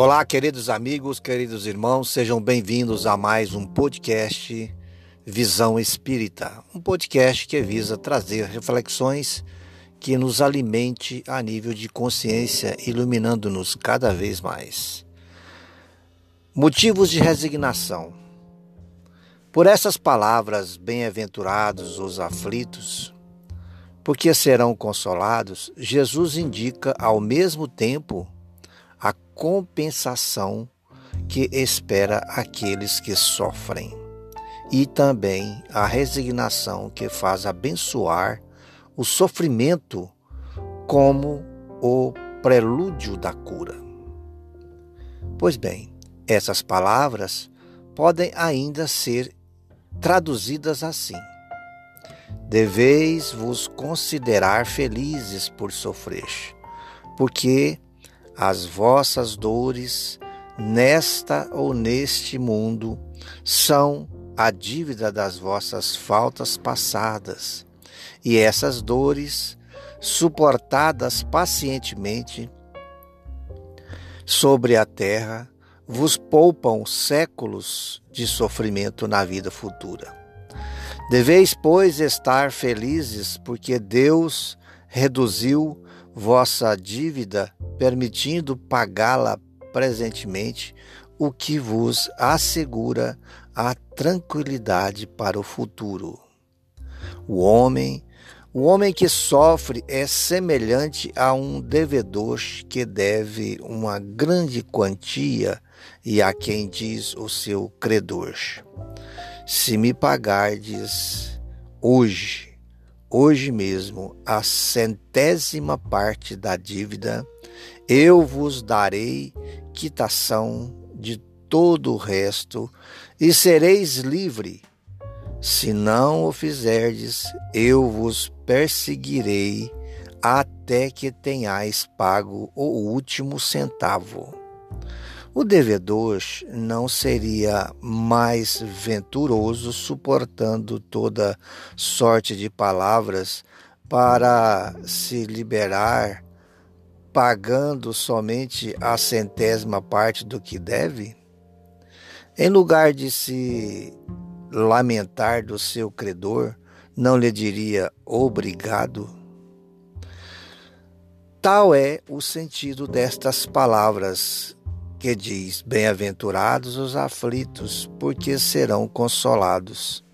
Olá, queridos amigos, queridos irmãos, sejam bem-vindos a mais um podcast Visão Espírita, um podcast que visa trazer reflexões que nos alimente a nível de consciência, iluminando-nos cada vez mais. Motivos de resignação. Por essas palavras, bem-aventurados os aflitos, porque serão consolados, Jesus indica ao mesmo tempo a compensação que espera aqueles que sofrem e também a resignação que faz abençoar o sofrimento como o prelúdio da cura. Pois bem, essas palavras podem ainda ser traduzidas assim: Deveis vos considerar felizes por sofrer, porque as vossas dores nesta ou neste mundo são a dívida das vossas faltas passadas, e essas dores, suportadas pacientemente sobre a terra, vos poupam séculos de sofrimento na vida futura. Deveis, pois, estar felizes, porque Deus reduziu vossa dívida, permitindo pagá-la presentemente, o que vos assegura a tranquilidade para o futuro. O homem, o homem que sofre é semelhante a um devedor que deve uma grande quantia e a quem diz o seu credor: Se me pagardes hoje hoje mesmo a centésima parte da dívida, eu vos darei quitação de todo o resto e sereis livre. Se não o fizerdes, eu vos perseguirei até que tenhais pago o último centavo. O devedor não seria mais venturoso suportando toda sorte de palavras para se liberar, pagando somente a centésima parte do que deve? Em lugar de se lamentar do seu credor, não lhe diria obrigado? Tal é o sentido destas palavras que diz: Bem-aventurados os aflitos, porque serão consolados.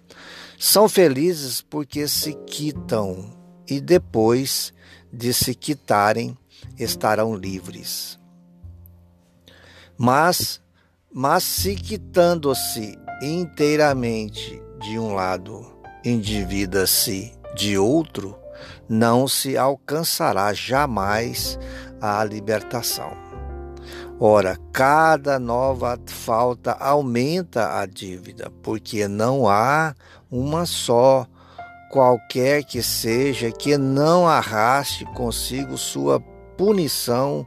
São felizes porque se quitam e depois de se quitarem estarão livres. Mas, mas se quitando-se inteiramente de um lado, endivida-se de outro, não se alcançará jamais a libertação. Ora, cada nova falta aumenta a dívida, porque não há uma só, qualquer que seja, que não arraste consigo sua punição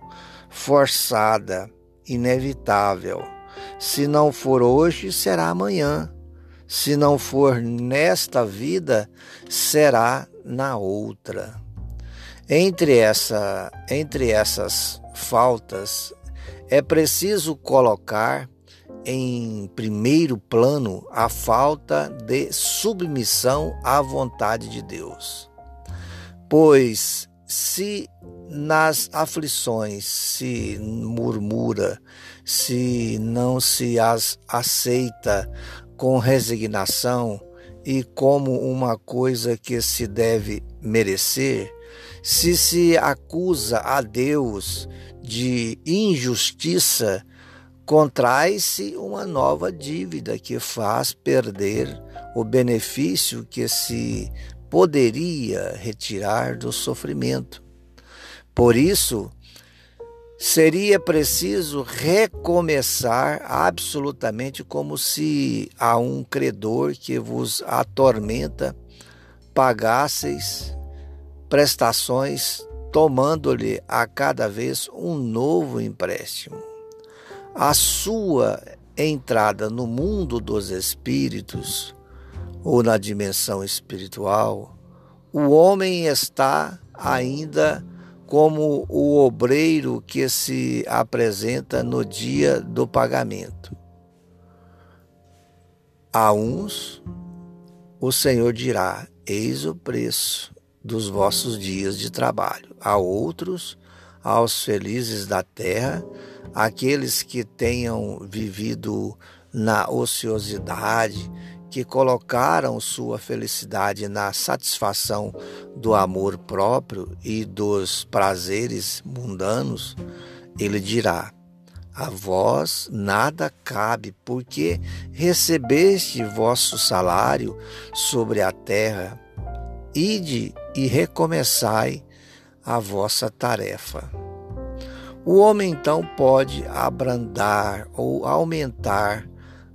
forçada, inevitável. Se não for hoje, será amanhã. Se não for nesta vida, será na outra. Entre, essa, entre essas faltas é preciso colocar em primeiro plano a falta de submissão à vontade de Deus. Pois se nas aflições se murmura, se não se as aceita com resignação e como uma coisa que se deve merecer, se se acusa a Deus de injustiça, contrai-se uma nova dívida que faz perder o benefício que se poderia retirar do sofrimento. Por isso, seria preciso recomeçar absolutamente como se a um credor que vos atormenta pagasseis prestações tomando-lhe a cada vez um novo empréstimo. A sua entrada no mundo dos espíritos ou na dimensão espiritual, o homem está ainda como o obreiro que se apresenta no dia do pagamento. A uns o Senhor dirá: Eis o preço dos vossos dias de trabalho. A outros, aos felizes da terra, aqueles que tenham vivido na ociosidade, que colocaram sua felicidade na satisfação do amor próprio e dos prazeres mundanos, ele dirá: A vós nada cabe, porque recebeste vosso salário sobre a terra. Ide e recomeçai a vossa tarefa. O homem então pode abrandar ou aumentar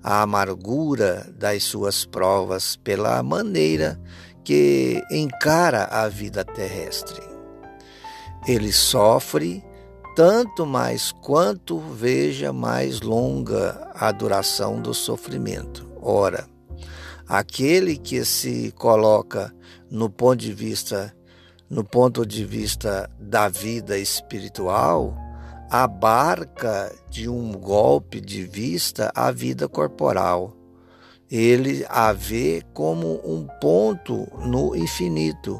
a amargura das suas provas pela maneira que encara a vida terrestre. Ele sofre tanto mais quanto veja mais longa a duração do sofrimento. Ora, aquele que se coloca no ponto de vista no ponto de vista da vida espiritual, abarca de um golpe de vista a vida corporal. Ele a vê como um ponto no infinito.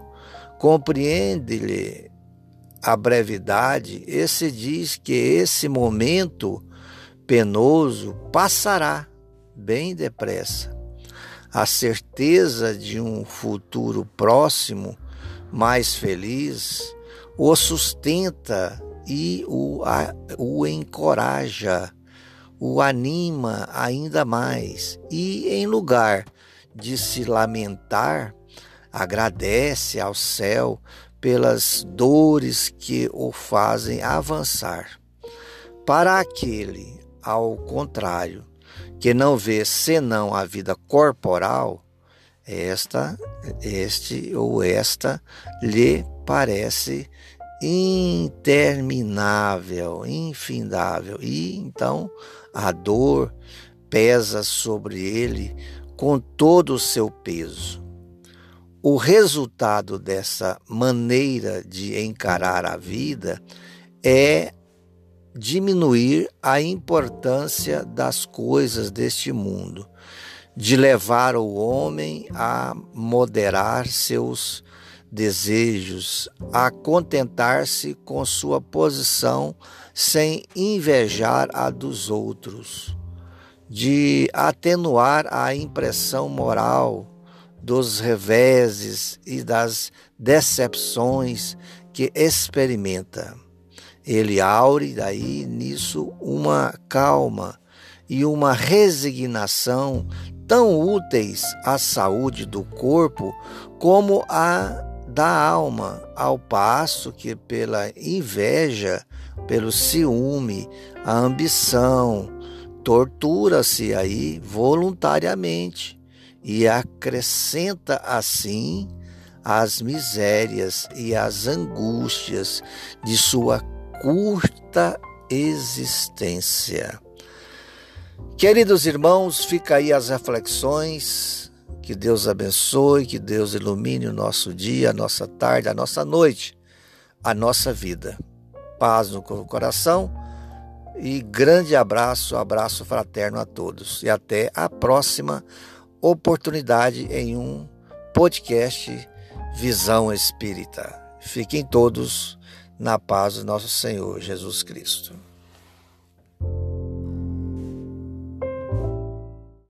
Compreende-lhe a brevidade e se diz que esse momento penoso passará bem depressa. A certeza de um futuro próximo, mais feliz, o sustenta e o, a, o encoraja, o anima ainda mais. E em lugar de se lamentar, agradece ao céu pelas dores que o fazem avançar. Para aquele, ao contrário, que não vê senão a vida corporal, esta, este ou esta lhe parece interminável, infindável. E então a dor pesa sobre ele com todo o seu peso. O resultado dessa maneira de encarar a vida é diminuir a importância das coisas deste mundo, de levar o homem a moderar seus desejos, a contentar-se com sua posição sem invejar a dos outros, de atenuar a impressão moral dos reveses e das decepções que experimenta. Ele aure daí nisso uma calma e uma resignação tão úteis à saúde do corpo como a da alma, ao passo que pela inveja, pelo ciúme, a ambição, tortura-se aí voluntariamente e acrescenta assim as misérias e as angústias de sua curta existência. Queridos irmãos, fica aí as reflexões que Deus abençoe, que Deus ilumine o nosso dia, a nossa tarde, a nossa noite, a nossa vida. Paz no coração e grande abraço, abraço fraterno a todos. E até a próxima oportunidade em um podcast Visão Espírita. Fiquem todos na paz do nosso Senhor Jesus Cristo.